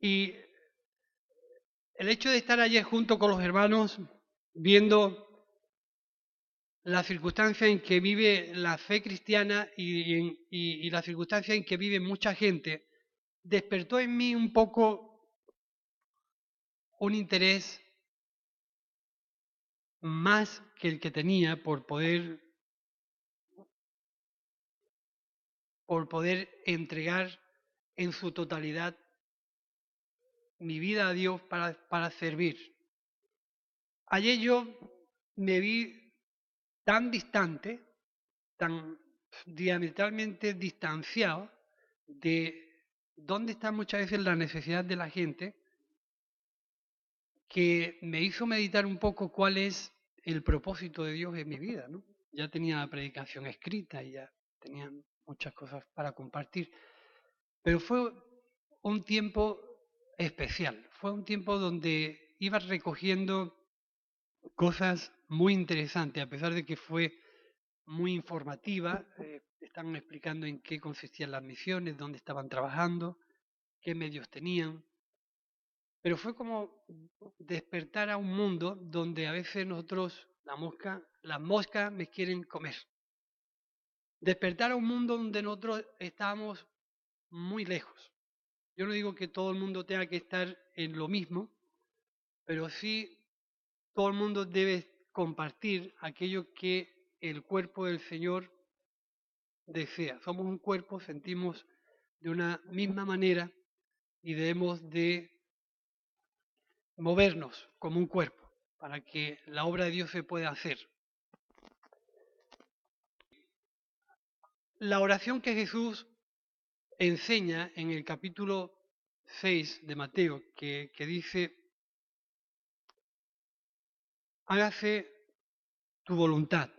Y el hecho de estar ayer junto con los hermanos, viendo la circunstancia en que vive la fe cristiana y, la circunstancia en que vive mucha gente, despertó en mí un poco un interés más que el que tenía por poder por poder entregar en su totalidad mi vida a Dios para, para servir. Ayer yo me vi tan distante, tan diametralmente distanciado de dónde está muchas veces la necesidad de la gente, que me hizo meditar un poco cuál es el propósito de Dios en mi vida. ¿no? Ya tenía la predicación escrita y ya tenía muchas cosas para compartir, pero fue un tiempo especial. Fue un tiempo donde iba recogiendo cosas muy interesantes, a pesar de que fue muy informativa. Eh, estaban explicando en qué consistían las misiones, dónde estaban trabajando, qué medios tenían. Pero fue como despertar a un mundo donde a veces nosotros, la mosca, las moscas me quieren comer. Despertar a un mundo donde nosotros estamos muy lejos. Yo no digo que todo el mundo tenga que estar en lo mismo, pero sí todo el mundo debe compartir aquello que el cuerpo del Señor desea. Somos un cuerpo, sentimos de una misma manera y debemos de movernos como un cuerpo para que la obra de Dios se pueda hacer. La oración que Jesús enseña en el capítulo 6 de Mateo, que, que dice, hágase tu voluntad,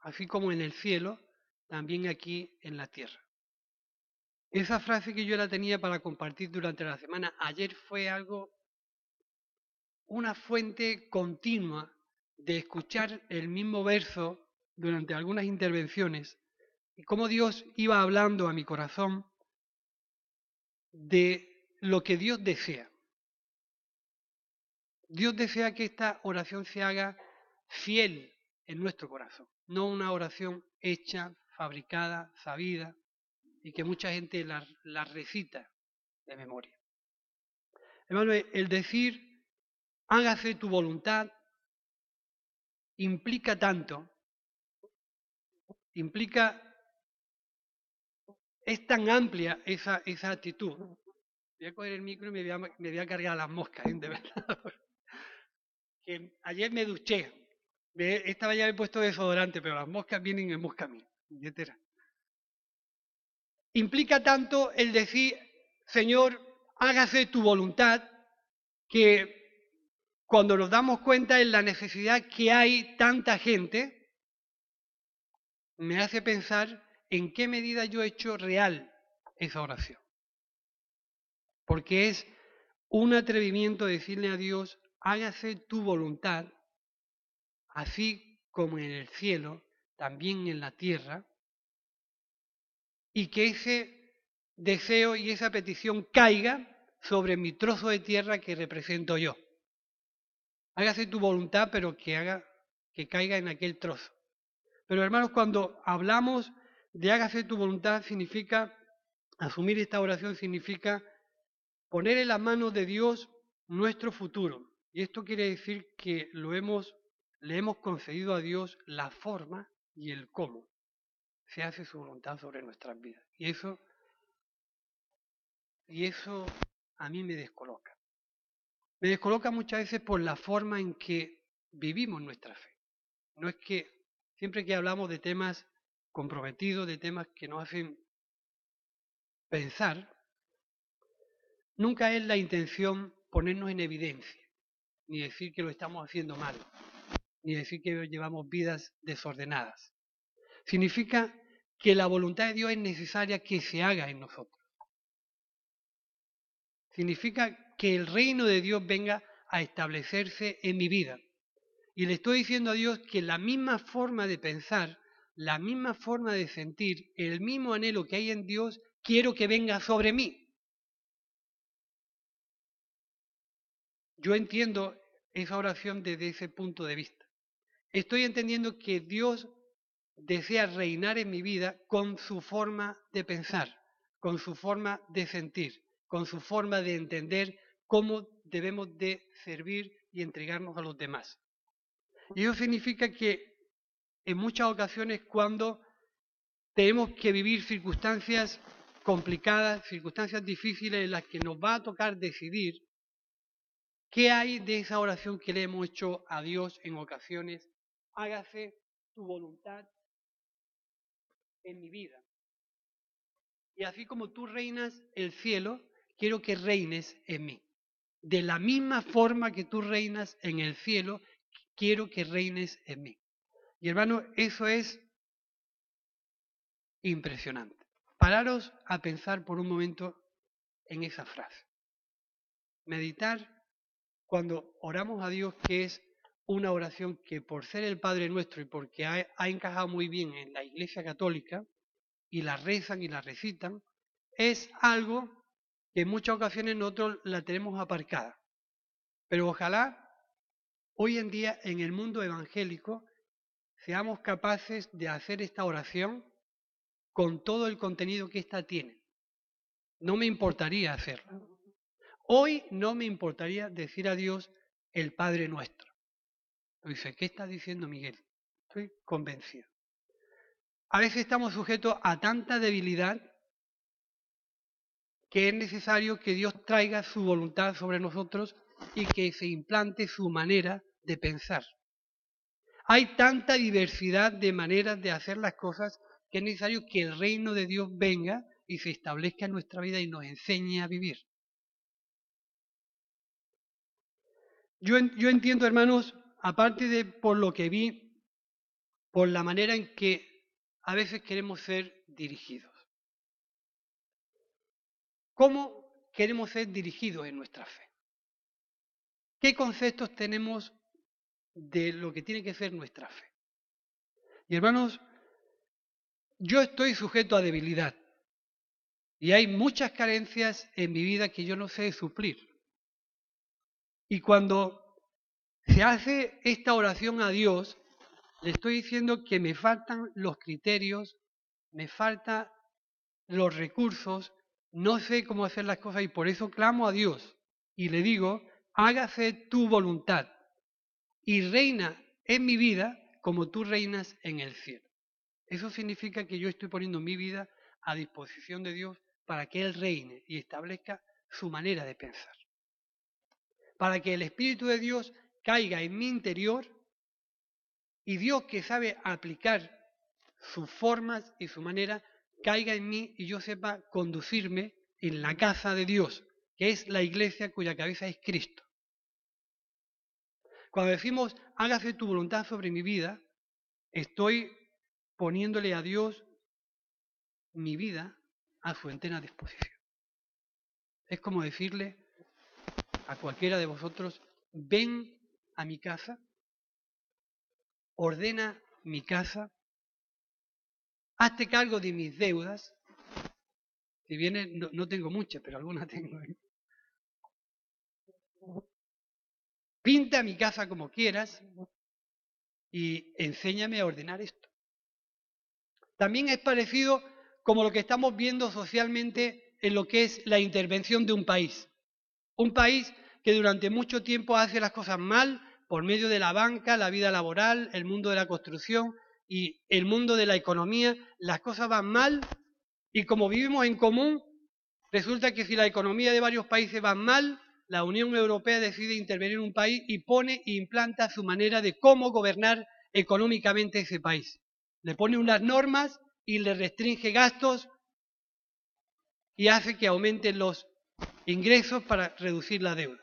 así como en el cielo, también aquí en la tierra. Esa frase que yo la tenía para compartir durante la semana, ayer fue algo, una fuente continua de escuchar el mismo verso durante algunas intervenciones y cómo Dios iba hablando a mi corazón de lo que Dios desea. Dios desea que esta oración se haga fiel en nuestro corazón, no una oración hecha, fabricada, sabida y que mucha gente la, recita de memoria. Hermano, el decir hágase tu voluntad implica tanto, implica es tan amplia esa, esa actitud. Voy a coger el micro y me voy a, cargar las moscas, ¿eh? de verdad. que ayer me duché. Esta ya he puesto desodorante, pero las moscas vienen en mosca mí. Implica tanto el decir, Señor, hágase tu voluntad, que cuando nos damos cuenta de la necesidad que hay tanta gente, me hace pensar en qué medida yo he hecho real esa oración. Porque es un atrevimiento decirle a Dios, hágase tu voluntad, así como en el cielo, también en la tierra, y que ese deseo y esa petición caiga sobre mi trozo de tierra que represento yo. Hágase tu voluntad, pero que haga que caiga en aquel trozo. Pero hermanos, cuando hablamos de hágase tu voluntad significa, asumir esta oración significa poner en las manos de Dios nuestro futuro. Y esto quiere decir que lo hemos, le hemos concedido a Dios la forma y el cómo se hace su voluntad sobre nuestras vidas. Y eso, y eso a mí me descoloca. Me descoloca muchas veces por la forma en que vivimos nuestra fe. No es que siempre que hablamos de temas comprometido de temas que nos hacen pensar, nunca es la intención ponernos en evidencia, ni decir que lo estamos haciendo mal, ni decir que llevamos vidas desordenadas. Significa que la voluntad de Dios es necesaria que se haga en nosotros. Significa que el reino de Dios venga a establecerse en mi vida. Y le estoy diciendo a Dios que la misma forma de pensar la misma forma de sentir, el mismo anhelo que hay en Dios, quiero que venga sobre mí. Yo entiendo esa oración desde ese punto de vista. Estoy entendiendo que Dios desea reinar en mi vida con su forma de pensar, con su forma de sentir, con su forma de entender cómo debemos de servir y entregarnos a los demás. Y eso significa que en muchas ocasiones cuando tenemos que vivir circunstancias complicadas, circunstancias difíciles en las que nos va a tocar decidir qué hay de esa oración que le hemos hecho a Dios en ocasiones. Hágase tu voluntad en mi vida. Y así como tú reinas el cielo, quiero que reines en mí. De la misma forma que tú reinas en el cielo, quiero que reines en mí. Y hermano, eso es impresionante. Pararos a pensar por un momento en esa frase. Meditar cuando oramos a Dios, que es una oración que por ser el Padre nuestro y porque ha, ha encajado muy bien en la Iglesia Católica, y la rezan y la recitan, es algo que en muchas ocasiones nosotros la tenemos aparcada. Pero ojalá hoy en día en el mundo evangélico seamos capaces de hacer esta oración con todo el contenido que ésta tiene. No me importaría hacerla. Hoy no me importaría decir a Dios el Padre nuestro. Dice, ¿qué está diciendo Miguel? Estoy convencido. A veces estamos sujetos a tanta debilidad que es necesario que Dios traiga su voluntad sobre nosotros y que se implante su manera de pensar. Hay tanta diversidad de maneras de hacer las cosas que es necesario que el reino de Dios venga y se establezca en nuestra vida y nos enseñe a vivir. Yo, yo entiendo, hermanos, aparte de por lo que vi, por la manera en que a veces queremos ser dirigidos. ¿Cómo queremos ser dirigidos en nuestra fe? ¿Qué conceptos tenemos de lo que tiene que ser nuestra fe? Y hermanos, yo estoy sujeto a debilidad y hay muchas carencias en mi vida que yo no sé suplir. Y cuando se hace esta oración a Dios, le estoy diciendo que me faltan los criterios, me faltan los recursos no sé cómo hacer las cosas y por eso clamo a Dios y le digo, hágase tu voluntad y reina en mi vida como tú reinas en el cielo. Eso significa que yo estoy poniendo mi vida a disposición de Dios para que Él reine y establezca su manera de pensar. Para que el Espíritu de Dios caiga en mi interior y Dios que sabe aplicar sus formas y su manera caiga en mí y yo sepa conducirme en la casa de Dios, que es la iglesia cuya cabeza es Cristo. Cuando decimos, hágase tu voluntad sobre mi vida, estoy poniéndole a Dios mi vida a su entera disposición. Es como decirle a cualquiera de vosotros, ven a mi casa, ordena mi casa, hazte cargo de mis deudas. Si bien no, tengo muchas, pero algunas tengo. ¿eh? Pinta mi casa como quieras y enséñame a ordenar esto. También es parecido como lo que estamos viendo socialmente en lo que es la intervención de un país. Un país que durante mucho tiempo hace las cosas mal por medio de la banca, la vida laboral, el mundo de la construcción, y el mundo de la economía, las cosas van mal y como vivimos en común, resulta que si la economía de varios países va mal, la Unión Europea decide intervenir en un país y pone e implanta su manera de cómo gobernar económicamente ese país. Le pone unas normas y le restringe gastos y hace que aumenten los ingresos para reducir la deuda.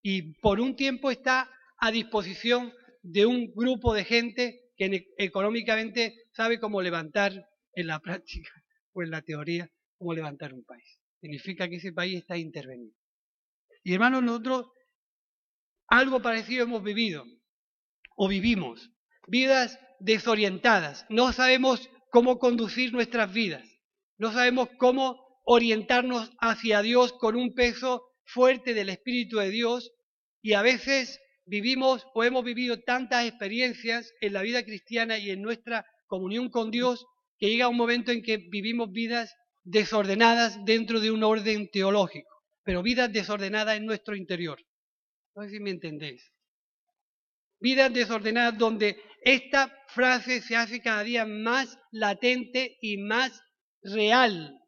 Y por un tiempo está a disposición de un grupo de gente que económicamente sabe cómo levantar en la práctica o en la teoría, cómo levantar un país. Significa que ese país está intervenido. Y hermanos, nosotros algo parecido hemos vivido o vivimos. Vidas desorientadas. No sabemos cómo conducir nuestras vidas. No sabemos cómo orientarnos hacia Dios con un peso fuerte del Espíritu de Dios Y a veces vivimos o hemos vivido tantas experiencias en la vida cristiana y en nuestra comunión con Dios que llega un momento en que vivimos vidas desordenadas dentro de un orden teológico, pero vidas desordenadas en nuestro interior. No sé si me entendéis. Vidas desordenadas donde esta frase se hace cada día más latente y más real.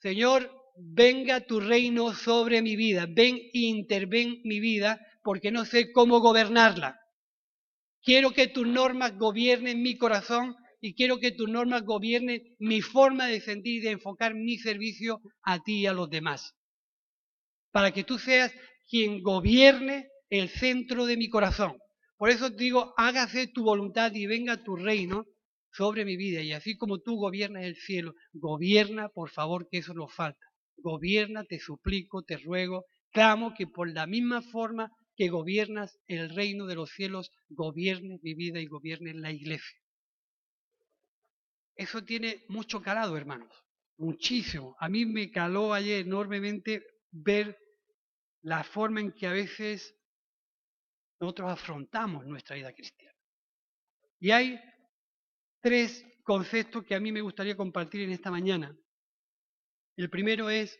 Señor, venga tu reino sobre mi vida, ven e interven mi vida porque no sé cómo gobernarla. Quiero que tus normas gobiernen mi corazón y quiero que tus normas gobiernen mi forma de sentir y de enfocar mi servicio a ti y a los demás. Para que tú seas quien gobierne el centro de mi corazón. Por eso te digo, hágase tu voluntad y venga tu reino sobre mi vida. Y así como tú gobiernas el cielo, gobierna, por favor, que eso nos falta. Gobierna, te suplico, te ruego, clamo que por la misma forma que gobiernas el reino de los cielos, gobiernes mi vida y gobiernes la iglesia. Eso tiene mucho calado, hermanos, muchísimo. A mí me caló ayer enormemente ver la forma en que a veces nosotros afrontamos nuestra vida cristiana. Y hay tres conceptos que a mí me gustaría compartir en esta mañana. El primero es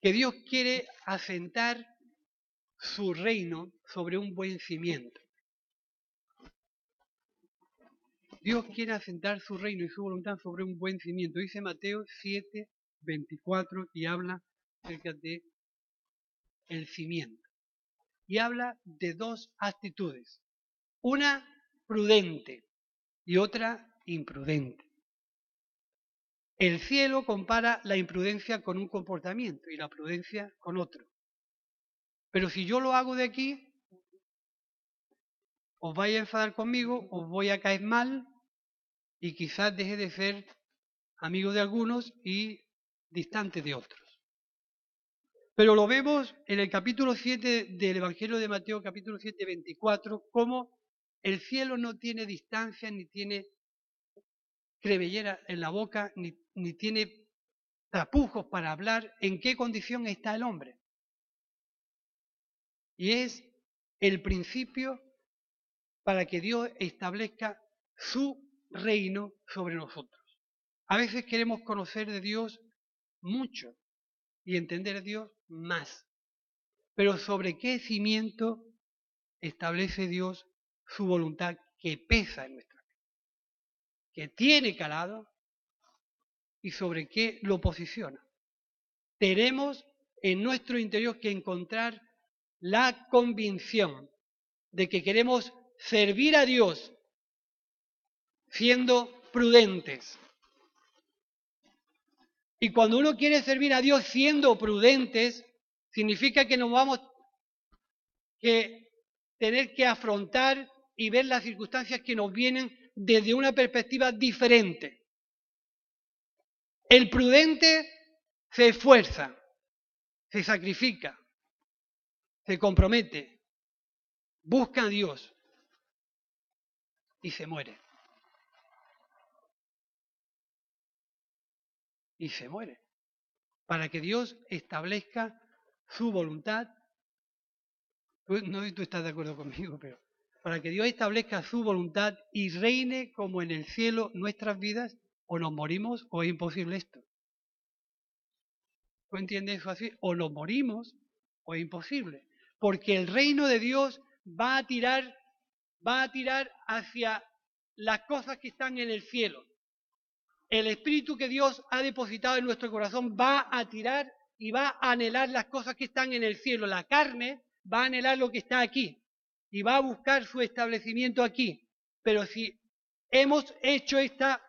que Dios quiere asentar su reino sobre un buen cimiento. Dios quiere asentar su reino y su voluntad sobre un buen cimiento. Dice Mateo 7, 24 y habla acerca de el cimiento. Y habla de dos actitudes. Una prudente y otra imprudente. El cielo compara la imprudencia con un comportamiento y la prudencia con otro. Pero si yo lo hago de aquí, os vais a enfadar conmigo, os voy a caer mal y quizás deje de ser amigo de algunos y distante de otros. Pero lo vemos en el capítulo 7 del Evangelio de Mateo, capítulo 7, 24, como el cielo no tiene distancia, ni tiene crevellera en la boca, ni, ni tiene tapujos para hablar en qué condición está el hombre. Y es el principio para que Dios establezca su reino sobre nosotros. A veces queremos conocer de Dios mucho y entender a Dios más. Pero ¿sobre qué cimiento establece Dios su voluntad que pesa en nuestra vida? Que tiene calado y sobre qué lo posiciona. Tenemos en nuestro interior que encontrar la convicción de que queremos servir a Dios siendo prudentes. Y cuando uno quiere servir a Dios siendo prudentes, significa que nos vamos que tener que afrontar y ver las circunstancias que nos vienen desde una perspectiva diferente. El prudente se esfuerza, se sacrifica, se compromete, busca a Dios y se muere. Y se muere. Para que Dios establezca su voluntad. No sé si tú estás de acuerdo conmigo, pero para que Dios establezca su voluntad y reine como en el cielo nuestras vidas, o nos morimos o es imposible esto. ¿Tú entiendes eso así? O nos morimos o es imposible porque el reino de Dios va a tirar, va a tirar hacia las cosas que están en el cielo. El espíritu que Dios ha depositado en nuestro corazón va a tirar y va a anhelar las cosas que están en el cielo. La carne va a anhelar lo que está aquí y va a buscar su establecimiento aquí. Pero si hemos hecho esta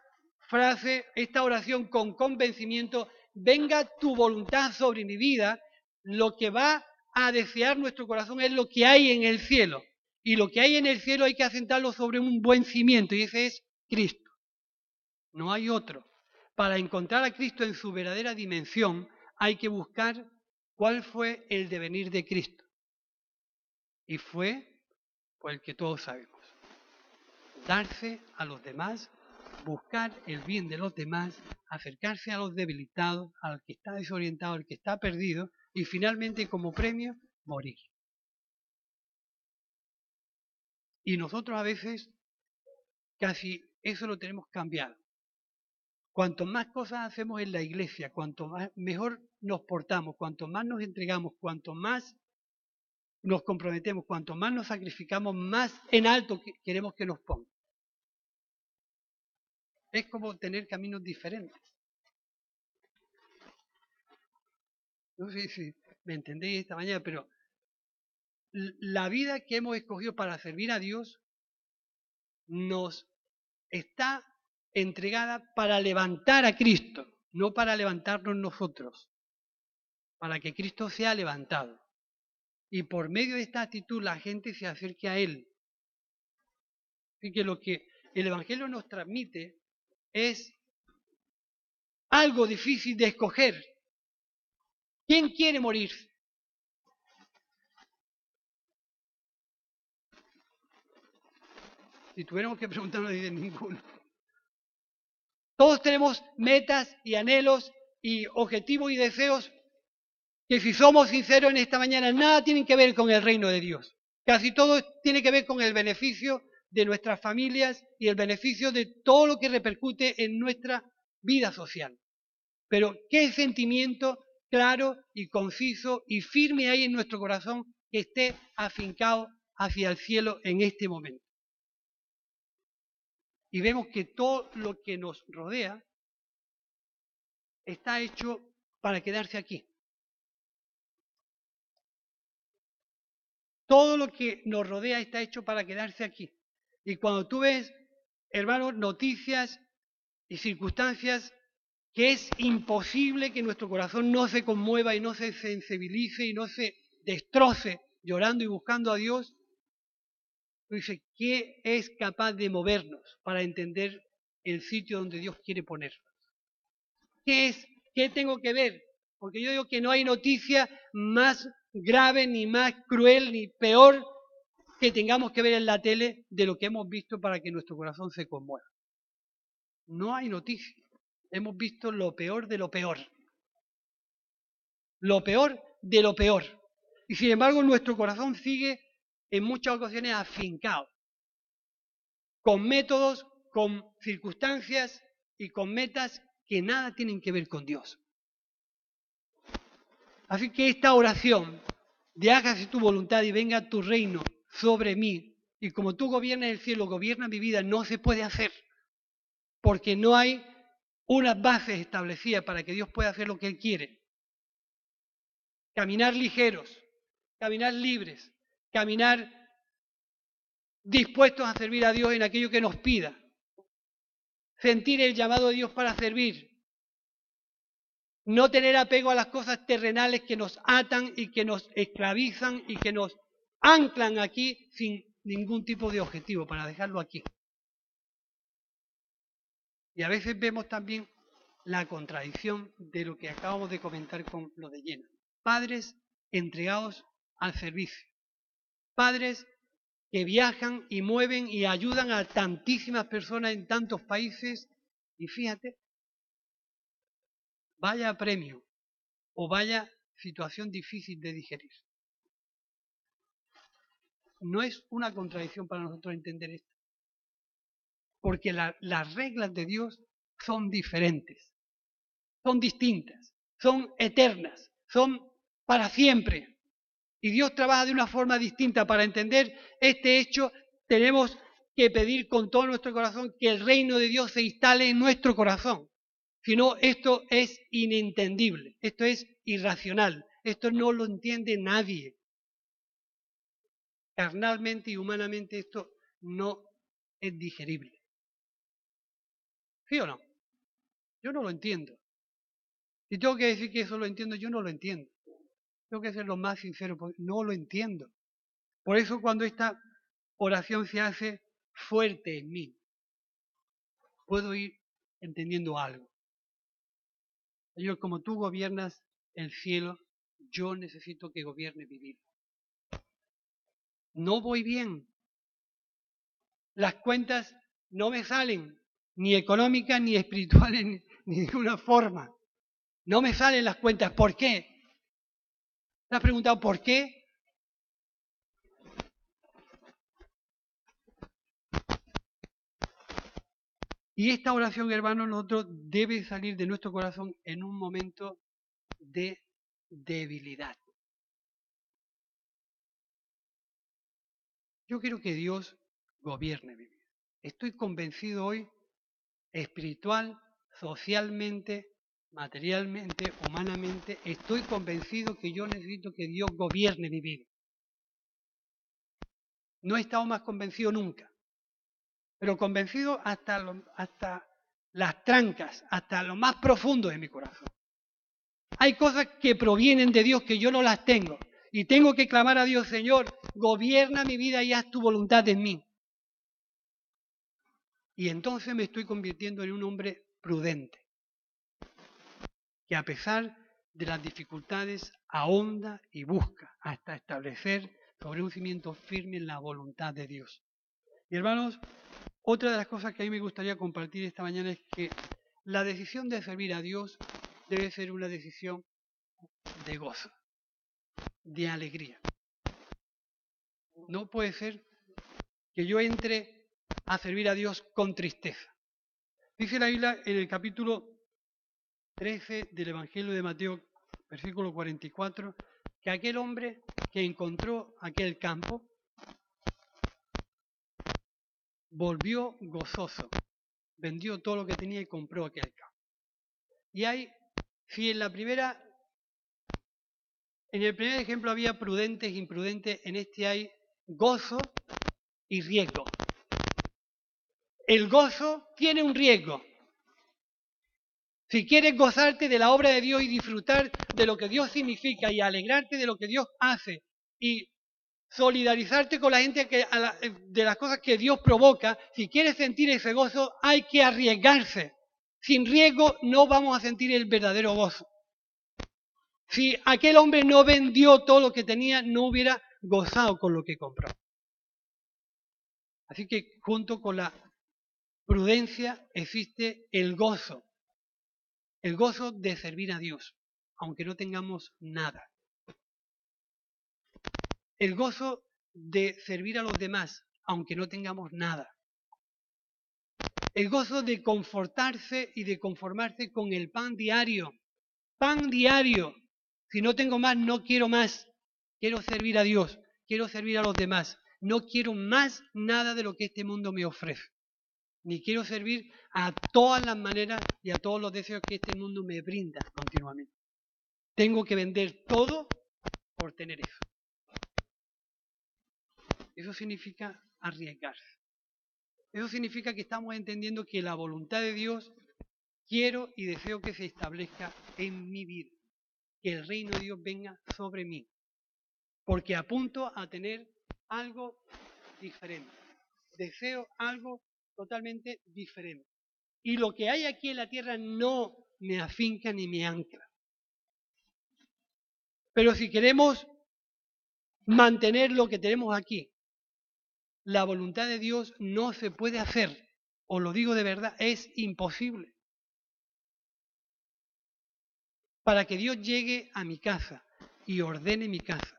frase, esta oración con convencimiento, venga tu voluntad sobre mi vida, lo que va a desear nuestro corazón es lo que hay en el cielo. Y lo que hay en el cielo hay que asentarlo sobre un buen cimiento, y ese es Cristo. No hay otro. Para encontrar a Cristo en su verdadera dimensión, hay que buscar cuál fue el devenir de Cristo. Y fue por el que todos sabemos. Darse a los demás, buscar el bien de los demás, acercarse a los debilitados, al que está desorientado, al que está perdido, y finalmente como premio morir. Y nosotros a veces casi eso lo tenemos cambiado. Cuanto más cosas hacemos en la iglesia, cuanto más, mejor nos portamos, cuanto más nos entregamos, cuanto más nos comprometemos, cuanto más nos sacrificamos, más en alto queremos que nos ponga. Es como tener caminos diferentes. No sé si me entendéis esta mañana, pero la vida que hemos escogido para servir a Dios nos está entregada para levantar a Cristo, no para levantarnos nosotros, para que Cristo sea levantado. Y por medio de esta actitud la gente se acerque a Él. Así que lo que el Evangelio nos transmite es algo difícil de escoger. ¿Quién quiere morir? Si tuviéramos que preguntarnos, dice ninguno. Todos tenemos metas y anhelos y objetivos y deseos que si somos sinceros en esta mañana, nada tienen que ver con el reino de Dios. Casi todo tiene que ver con el beneficio de nuestras familias y el beneficio de todo lo que repercute en nuestra vida social. Pero qué sentimiento claro y conciso y firme hay en nuestro corazón que esté afincado hacia el cielo en este momento y vemos que todo lo que nos rodea está hecho para quedarse aquí. Todo lo que nos rodea está hecho para quedarse aquí. Y cuando tú ves, hermanos, noticias y circunstancias que es imposible que nuestro corazón no se conmueva y no se sensibilice y no se destroce llorando y buscando a Dios, ¿qué es capaz de movernos para entender el sitio donde Dios quiere ponernos? ¿Qué es? ¿Qué tengo que ver? Porque yo digo que no hay noticia más grave, ni más cruel, ni peor que tengamos que ver en la tele de lo que hemos visto para que nuestro corazón se conmueva. No hay noticia. Hemos visto lo peor de lo peor. Lo peor de lo peor. Y sin embargo nuestro corazón sigue en muchas ocasiones afincado, con métodos, con circunstancias y con metas que nada tienen que ver con Dios. Así que esta oración de hágase tu voluntad y venga tu reino sobre mí, y como tú gobiernas el cielo, gobierna mi vida, no se puede hacer, porque no hay unas bases establecidas para que Dios pueda hacer lo que Él quiere. Caminar ligeros, caminar libres, caminar dispuestos a servir a Dios en aquello que nos pida, sentir el llamado de Dios para servir, no tener apego a las cosas terrenales que nos atan y que nos esclavizan y que nos anclan aquí sin ningún tipo de objetivo, para dejarlo aquí. Y a veces vemos también la contradicción de lo que acabamos de comentar con lo de lleno. Padres entregados al servicio padres que viajan y mueven y ayudan a tantísimas personas en tantos países y fíjate, vaya premio o vaya situación difícil de digerir. No es una contradicción para nosotros entender esto, porque las reglas de Dios son diferentes, son distintas, son eternas, son para siempre. Y Dios trabaja de una forma distinta. Para entender este hecho tenemos que pedir con todo nuestro corazón que el reino de Dios se instale en nuestro corazón. Si no, esto es inentendible, esto es irracional, esto no lo entiende nadie. Carnalmente y humanamente esto no es digerible. ¿Sí o no? Yo no lo entiendo. Si tengo que decir que eso lo entiendo, yo no lo entiendo. Tengo que ser lo más sincero, no lo entiendo. Por eso cuando esta oración se hace fuerte en mí, puedo ir entendiendo algo. Señor, como tú gobiernas el cielo, yo necesito que gobierne mi vida. No voy bien. Las cuentas no me salen, ni económicas, ni espirituales, ni de ninguna forma. No me salen las cuentas. ¿Por qué? ¿Te has preguntado por qué? Y esta oración, hermano, nosotros debe salir de nuestro corazón en un momento de debilidad. Yo quiero que Dios gobierne mi vida. Estoy convencido hoy, espiritual, socialmente, materialmente, humanamente, estoy convencido que yo necesito que Dios gobierne mi vida. No he estado más convencido nunca, pero convencido hasta, hasta las trancas, hasta lo más profundo de mi corazón. Hay cosas que provienen de Dios que yo no las tengo. Y tengo que clamar a Dios, Señor, gobierna mi vida y haz tu voluntad en mí. Y entonces me estoy convirtiendo en un hombre prudente, que a pesar de las dificultades ahonda y busca hasta establecer sobre un cimiento firme en la voluntad de Dios. Y hermanos, otra de las cosas que a mí me gustaría compartir esta mañana es que la decisión de servir a Dios debe ser una decisión de gozo de alegría. No puede ser que yo entre a servir a Dios con tristeza. Dice la Biblia en el capítulo 13 del Evangelio de Mateo, versículo 44, que aquel hombre que encontró aquel campo volvió gozoso, vendió todo lo que tenía y compró aquel campo. Y hay, si en la primera en el primer ejemplo había prudentes e imprudentes, en este hay gozo y riesgo. El gozo tiene un riesgo. Si quieres gozarte de la obra de Dios y disfrutar de lo que Dios significa y alegrarte de lo que Dios hace y solidarizarte con la gente que, de las cosas que Dios provoca, si quieres sentir ese gozo hay que arriesgarse. Sin riesgo no vamos a sentir el verdadero gozo. Si aquel hombre no vendió todo lo que tenía, no hubiera gozado con lo que compró. Así que junto con la prudencia existe el gozo, el gozo de servir a Dios, aunque no tengamos nada. El gozo de servir a los demás, aunque no tengamos nada. El gozo de confortarse y de conformarse con el pan diario. Pan diario, si no tengo más, no quiero más. Quiero servir a Dios, quiero servir a los demás. No quiero más nada de lo que este mundo me ofrece. Ni quiero servir a todas las maneras y a todos los deseos que este mundo me brinda continuamente. Tengo que vender todo por tener eso. Eso significa arriesgarse. Eso significa que estamos entendiendo que la voluntad de Dios quiero y deseo que se establezca en mi vida que el reino de Dios venga sobre mí, porque apunto a tener algo diferente. Deseo algo totalmente diferente. Y lo que hay aquí en la tierra no me afinca ni me ancla. Pero si queremos mantener lo que tenemos aquí, la voluntad de Dios no se puede hacer. Os lo digo de verdad, es imposible. Para que Dios llegue a mi casa y ordene mi casa,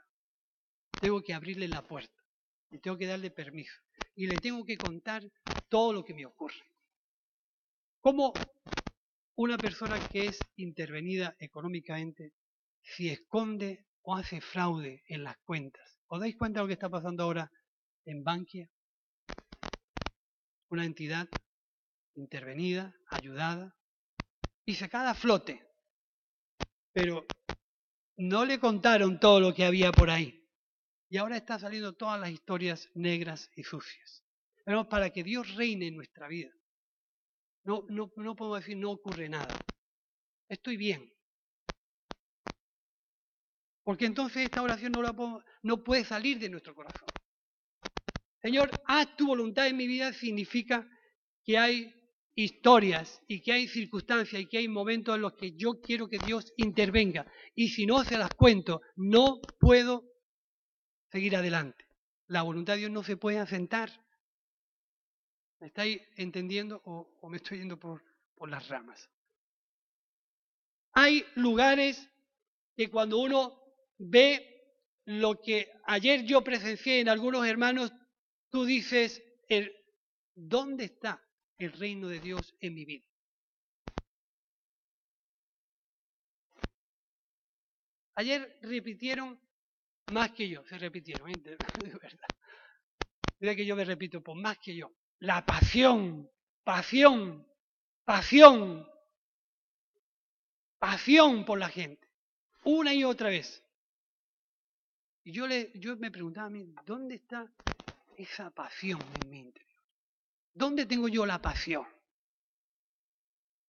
tengo que abrirle la puerta y tengo que darle permiso y le tengo que contar todo lo que me ocurre. ¿Cómo una persona que es intervenida económicamente si esconde o hace fraude en las cuentas? ¿Os dais cuenta de lo que está pasando ahora en Bankia? Una entidad intervenida, ayudada y sacada a flote pero no le contaron todo lo que había por ahí. Y ahora está saliendo todas las historias negras y sucias. Pero para que Dios reine en nuestra vida. No, no, no puedo decir no ocurre nada. Estoy bien. Porque entonces esta oración no, la no puede salir de nuestro corazón. Señor, haz tu voluntad en mi vida significa que hay historias y que hay circunstancias y que hay momentos en los que yo quiero que Dios intervenga. Y si no se las cuento, no puedo seguir adelante. La voluntad de Dios no se puede asentar. ¿Me estáis entendiendo o, me estoy yendo por, por las ramas? Hay lugares que cuando uno ve lo que ayer yo presencié en algunos hermanos, tú dices, ¿dónde está el reino de Dios en mi vida. Ayer repitieron más que yo, se repitieron, de verdad. Mira que yo me repito, por más que yo. La pasión, pasión, pasión, pasión por la gente, una y otra vez. Y yo, le, yo me preguntaba a mí, ¿dónde está esa pasión en mi interior? ¿Dónde tengo yo la pasión?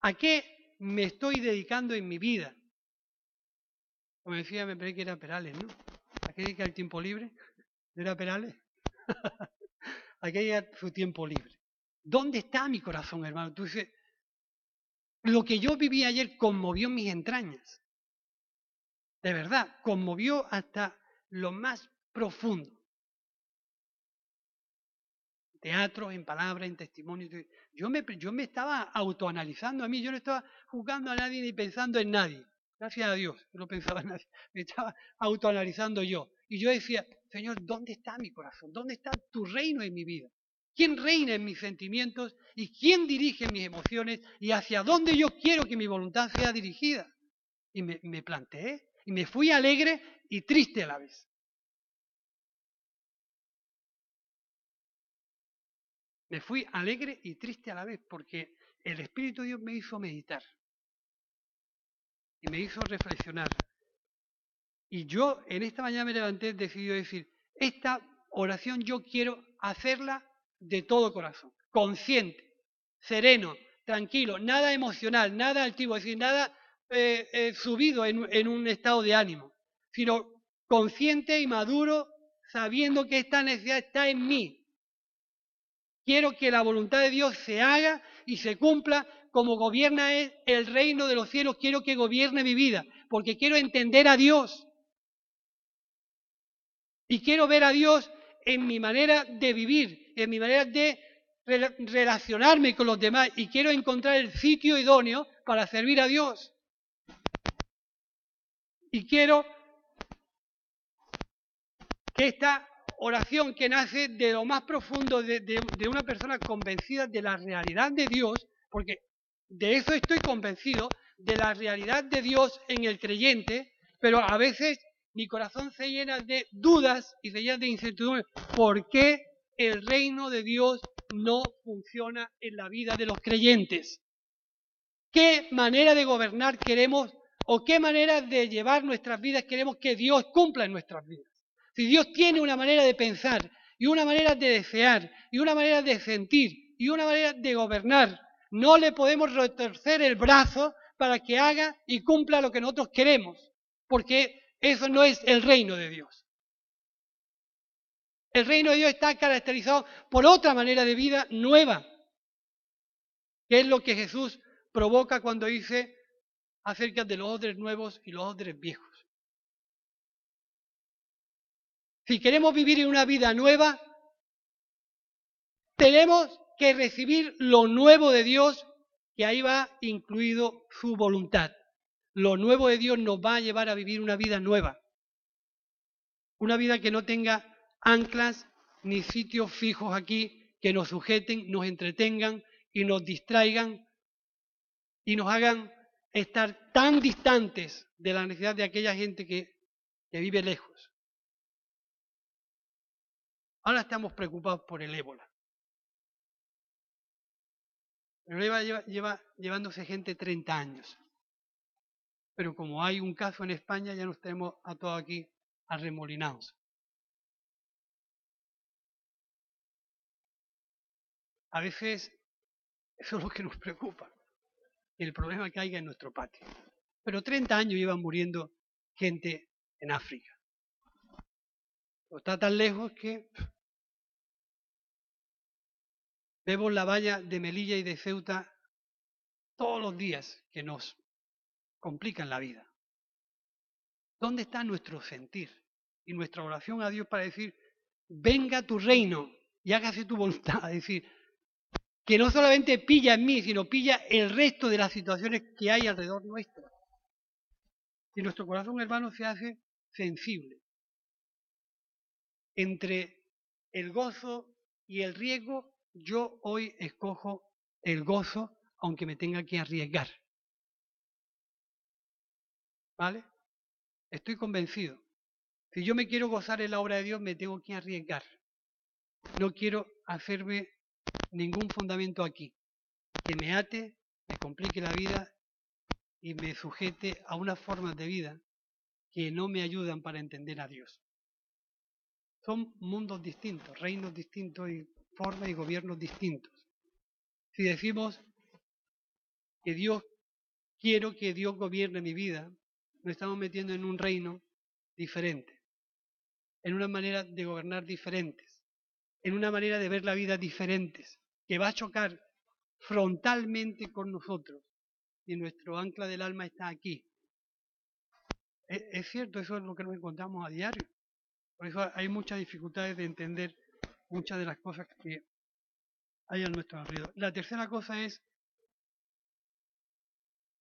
¿A qué me estoy dedicando en mi vida? Como decía, me parece que era Perales, ¿no? ¿A qué dedica el tiempo libre? ¿No era Perales? ¿A qué su tiempo libre? ¿Dónde está mi corazón, hermano? Tú dices, lo que yo viví ayer conmovió mis entrañas. De verdad, conmovió hasta lo más profundo. Teatro, en palabras, en testimonio. Yo me, yo me estaba autoanalizando a mí, yo no estaba juzgando a nadie ni pensando en nadie. Gracias a Dios, no pensaba en nadie. Me estaba autoanalizando yo. Y yo decía, Señor, ¿dónde está mi corazón? ¿Dónde está tu reino en mi vida? ¿Quién reina en mis sentimientos y quién dirige mis emociones y hacia dónde yo quiero que mi voluntad sea dirigida? Y me, me planteé y me fui alegre y triste a la vez. Me fui alegre y triste a la vez porque el Espíritu de Dios me hizo meditar y me hizo reflexionar. Y yo en esta mañana me levanté decidido decir, esta oración yo quiero hacerla de todo corazón, consciente, sereno, tranquilo, nada emocional, nada altivo, es decir, nada eh, eh, subido en, en un estado de ánimo, sino consciente y maduro, sabiendo que esta necesidad está en mí. Quiero que la voluntad de Dios se haga y se cumpla como gobierna el reino de los cielos. Quiero que gobierne mi vida, porque quiero entender a Dios. Y quiero ver a Dios en mi manera de vivir, en mi manera de relacionarme con los demás y quiero encontrar el sitio idóneo para servir a Dios. Y quiero que esta oración que nace de lo más profundo de, de, una persona convencida de la realidad de Dios, porque de eso estoy convencido, de la realidad de Dios en el creyente, pero a veces mi corazón se llena de dudas y se llena de incertidumbre. ¿Por qué el reino de Dios no funciona en la vida de los creyentes? ¿Qué manera de gobernar queremos o qué manera de llevar nuestras vidas queremos que Dios cumpla en nuestras vidas? Si Dios tiene una manera de pensar y una manera de desear y una manera de sentir y una manera de gobernar, no le podemos retorcer el brazo para que haga y cumpla lo que nosotros queremos, porque eso no es el reino de Dios. El reino de Dios está caracterizado por otra manera de vida nueva, que es lo que Jesús provoca cuando dice acerca de los odres nuevos y los odres viejos. Si queremos vivir en una vida nueva, tenemos que recibir lo nuevo de Dios, que ahí va incluido su voluntad. Lo nuevo de Dios nos va a llevar a vivir una vida nueva. Una vida que no tenga anclas ni sitios fijos aquí que nos sujeten, nos entretengan y nos distraigan y nos hagan estar tan distantes de la necesidad de aquella gente que, que vive lejos. Ahora estamos preocupados por el ébola. Ébola lleva, lleva llevándose gente 30 años. Pero como hay un caso en España, ya nos tenemos a todos aquí arremolinados. A veces eso es lo que nos preocupa, el problema que haya en nuestro patio. Pero 30 años llevan muriendo gente en África. Está tan lejos que vemos la valla de Melilla y de Ceuta todos los días que nos complican la vida. ¿Dónde está nuestro sentir y nuestra oración a Dios para decir, venga tu reino y hágase tu voluntad? Es decir, que no solamente pilla en mí, sino pilla el resto de las situaciones que hay alrededor nuestro. Y nuestro corazón, hermano, se hace sensible entre el gozo y el riesgo, yo hoy escojo el gozo aunque me tenga que arriesgar. ¿Vale? Estoy convencido. Si yo me quiero gozar en la obra de Dios, me tengo que arriesgar. No quiero hacerme ningún fundamento aquí que me ate, me complique la vida y me sujete a unas formas de vida que no me ayudan para entender a Dios. Son mundos distintos, reinos distintos y formas y gobiernos distintos. Si decimos que Dios, quiero que Dios gobierne mi vida, nos estamos metiendo en un reino diferente, en una manera de gobernar diferentes, en una manera de ver la vida diferentes, que va a chocar frontalmente con nosotros y nuestro ancla del alma está aquí. E, es, cierto, eso es lo que nos encontramos a diario. Por eso hay muchas dificultades de entender muchas de las cosas que hay a nuestro alrededor. La tercera cosa es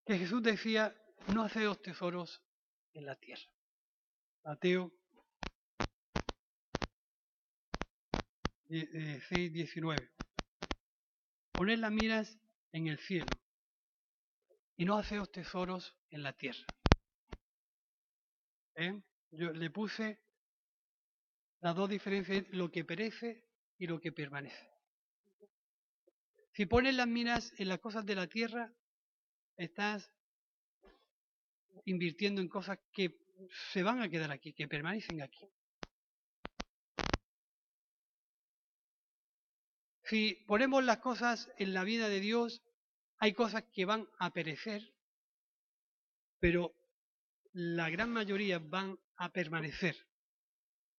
que Jesús decía, no haceos tesoros en la tierra. Mateo 6, 19. Poned las miras en el cielo y no haceos tesoros en la tierra. ¿Eh? Yo le puse las dos diferencias, lo que perece y lo que permanece. Si pones las miras en las cosas de la tierra, estás invirtiendo en cosas que se van a quedar aquí, que permanecen aquí. Si ponemos las cosas en la vida de Dios, hay cosas que van a perecer, pero la gran mayoría van a permanecer.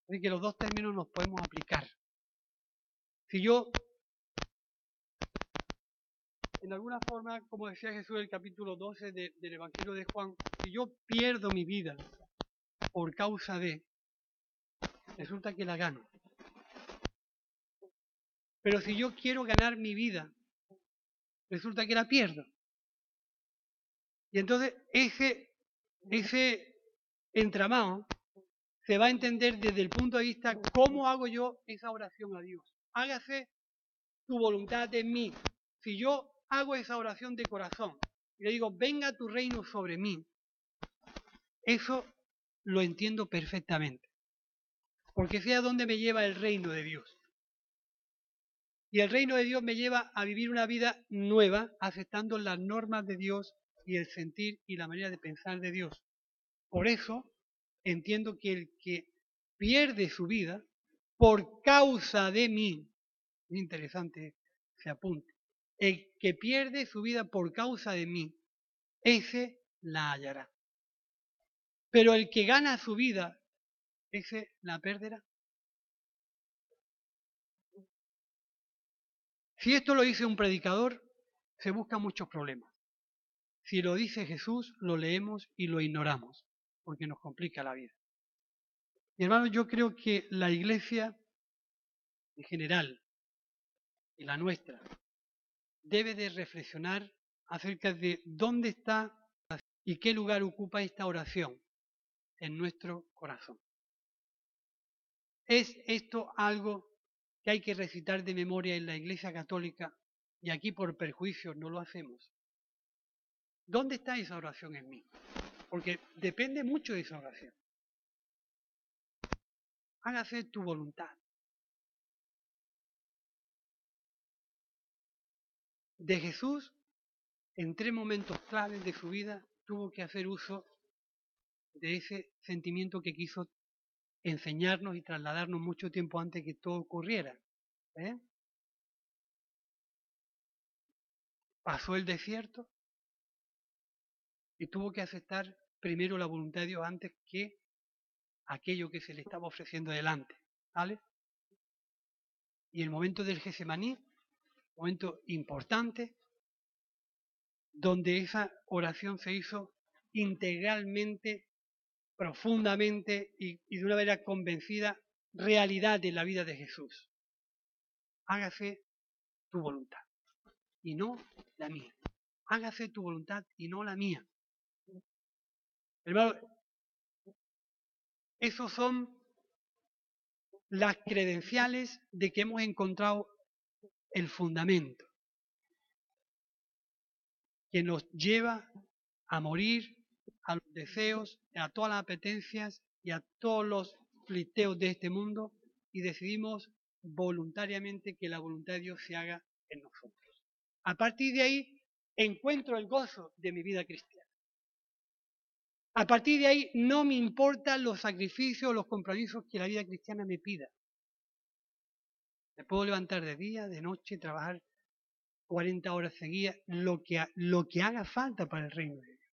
Así que los dos términos nos podemos aplicar. Si yo, en alguna forma, como decía Jesús en el capítulo 12 del Evangelio de Juan, si yo pierdo mi vida por causa de, resulta que la gano. Pero si yo quiero ganar mi vida, resulta que la pierdo. Y entonces ese, ese entramado se va a entender desde el punto de vista cómo hago yo esa oración a Dios. Hágase tu voluntad en mí. Si yo hago esa oración de corazón y le digo, venga tu reino sobre mí, eso lo entiendo perfectamente. Porque sé a dónde me lleva el reino de Dios. Y el reino de Dios me lleva a vivir una vida nueva, aceptando las normas de Dios y el sentir y la manera de pensar de Dios. Por eso entiendo que el que pierde su vida por causa de mí, es interesante se apunte, el que pierde su vida por causa de mí, ese la hallará. Pero el que gana su vida, ese la perderá. Si esto lo dice un predicador, se buscan muchos problemas. Si lo dice Jesús, lo leemos y lo ignoramos, porque nos complica la vida. Y hermano, yo creo que la iglesia en general, y la nuestra, debe de reflexionar acerca de dónde está y qué lugar ocupa esta oración en nuestro corazón. ¿Es esto algo que hay que recitar de memoria en la Iglesia Católica y aquí por perjuicio no lo hacemos. ¿Dónde está esa oración en mí? Porque depende mucho de esa oración. Hágase tu voluntad. De Jesús, en tres momentos claves de su vida, tuvo que hacer uso de ese sentimiento que quiso enseñarnos y trasladarnos mucho tiempo antes que todo ocurriera. ¿eh? Pasó el desierto y tuvo que aceptar primero la voluntad de Dios antes que aquello que se le estaba ofreciendo delante. ¿Vale? Y el momento del Gesemaní, momento importante, donde esa oración se hizo integralmente profundamente y, de una manera convencida realidad de la vida de Jesús. Hágase tu voluntad y no la mía. Hágase tu voluntad y no la mía. Hermano, esos son las credenciales de que hemos encontrado el fundamento. que nos lleva a morir a los deseos, a todas las apetencias y a todos los fliteos de este mundo y decidimos voluntariamente que la voluntad de Dios se haga en nosotros. A partir de ahí encuentro el gozo de mi vida cristiana. A partir de ahí no me importan los sacrificios los compromisos que la vida cristiana me pida. Me puedo levantar de día, de noche, trabajar 40 horas seguidas, lo que, lo que haga falta para el reino de Dios.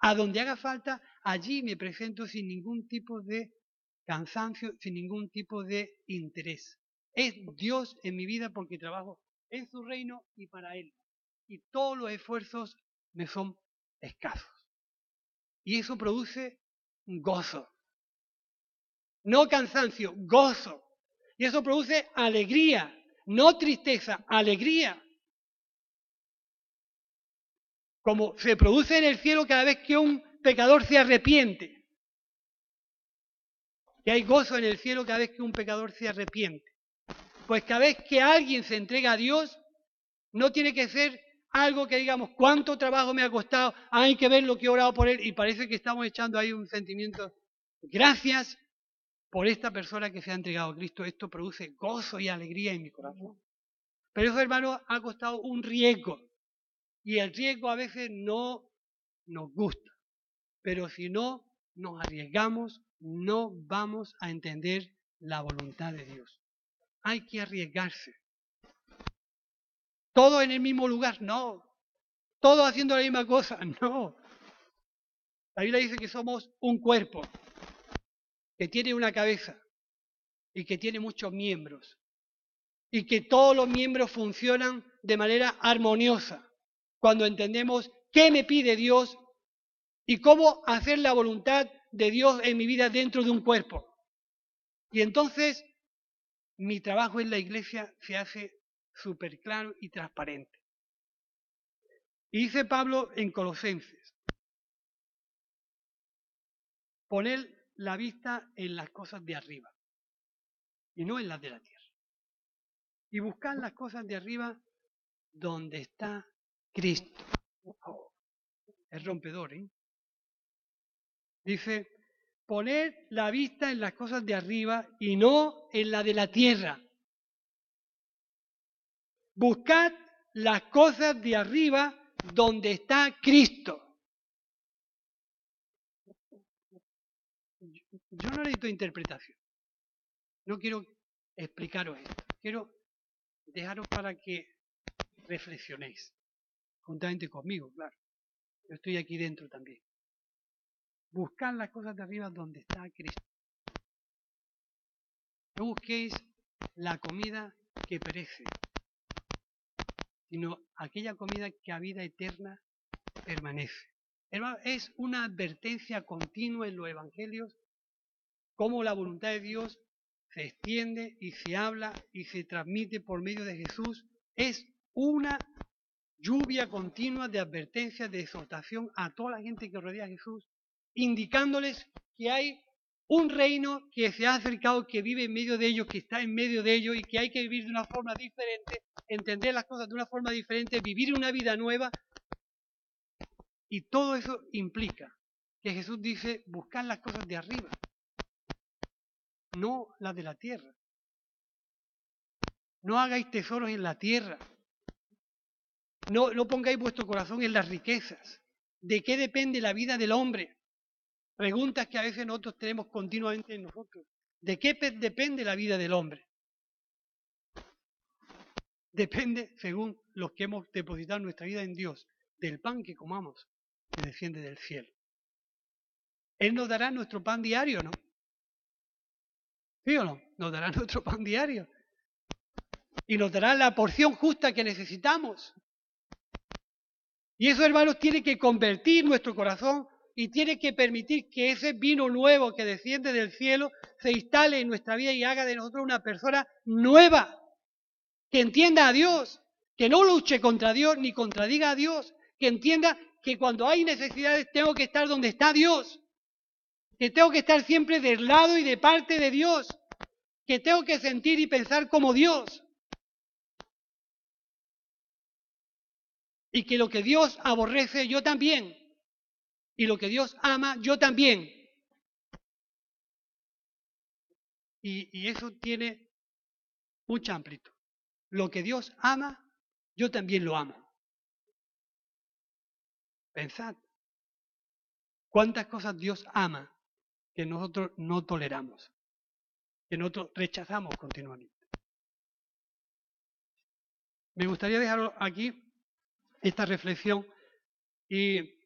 A donde haga falta, allí me presento sin ningún tipo de cansancio, sin ningún tipo de interés. Es Dios en mi vida porque trabajo en su reino y para Él. Y todos los esfuerzos me son escasos. Y eso produce gozo. No cansancio, gozo. Y eso produce alegría, no tristeza, alegría. Como se produce en el cielo cada vez que un pecador se arrepiente que hay gozo en el cielo cada vez que un pecador se arrepiente. Pues cada vez que alguien se entrega a Dios, no tiene que ser algo que digamos, cuánto trabajo me ha costado, hay que ver lo que he orado por él, y parece que estamos echando ahí un sentimiento. Gracias por esta persona que se ha entregado a Cristo. Esto produce gozo y alegría en mi corazón. Pero eso, hermano, ha costado un riesgo. Y el riesgo a veces no nos gusta. Pero si no nos arriesgamos, no vamos a entender la voluntad de Dios. Hay que arriesgarse. Todo en el mismo lugar, no. Todo haciendo la misma cosa, no. La Biblia dice que somos un cuerpo que tiene una cabeza y que tiene muchos miembros y que todos los miembros funcionan de manera armoniosa cuando entendemos qué me pide Dios y cómo hacer la voluntad de Dios en mi vida dentro de un cuerpo. Y entonces mi trabajo en la iglesia se hace súper claro y transparente. Y dice Pablo en Colosenses, poner la vista en las cosas de arriba y no en las de la tierra. Y buscar las cosas de arriba donde está Cristo. es rompedor, ¿eh? Dice, poner la vista en las cosas de arriba y no en la de la tierra. Buscad las cosas de arriba donde está Cristo. Yo no necesito interpretación. No quiero explicaros esto. Quiero dejaros para que reflexionéis. Juntamente conmigo, claro. Yo estoy aquí dentro también. Buscar las cosas de arriba donde está Cristo. No busquéis la comida que perece, sino aquella comida que a vida eterna permanece. es una advertencia continua en los evangelios cómo la voluntad de Dios se extiende y se habla y se transmite por medio de Jesús. Es una lluvia continua de advertencia, de exhortación a toda la gente que rodea a Jesús indicándoles que hay un reino que se ha acercado, que vive en medio de ellos, que está en medio de ellos y que hay que vivir de una forma diferente, entender las cosas de una forma diferente, vivir una vida nueva. Y todo eso implica que Jesús dice, buscar las cosas de arriba, no las de la tierra. No hagáis tesoros en la tierra. No, no pongáis vuestro corazón en las riquezas. ¿De qué depende la vida del hombre? Preguntas que a veces nosotros tenemos continuamente en nosotros. ¿De qué depende la vida del hombre? Depende, según los que hemos depositado nuestra vida en Dios, del pan que comamos, que desciende del cielo. Él nos dará nuestro pan diario, ¿no? ¿Sí o no? Nos dará nuestro pan diario. Y nos dará la porción justa que necesitamos. Y eso, hermanos, tiene que convertir nuestro corazón y tiene que permitir que ese vino nuevo que desciende del cielo se instale en nuestra vida y haga de nosotros una persona nueva, que entienda a Dios, que no luche contra Dios ni contradiga a Dios, que entienda que cuando hay necesidades tengo que estar donde está Dios, que tengo que estar siempre del lado y de parte de Dios, que tengo que sentir y pensar como Dios. Y que lo que Dios aborrece, yo también. Y lo que Dios ama, yo también. Y, eso tiene mucha amplitud. Lo que Dios ama, yo también lo amo. Pensad, ¿cuántas cosas Dios ama que nosotros no toleramos? Que nosotros rechazamos continuamente. Me gustaría dejar aquí esta reflexión y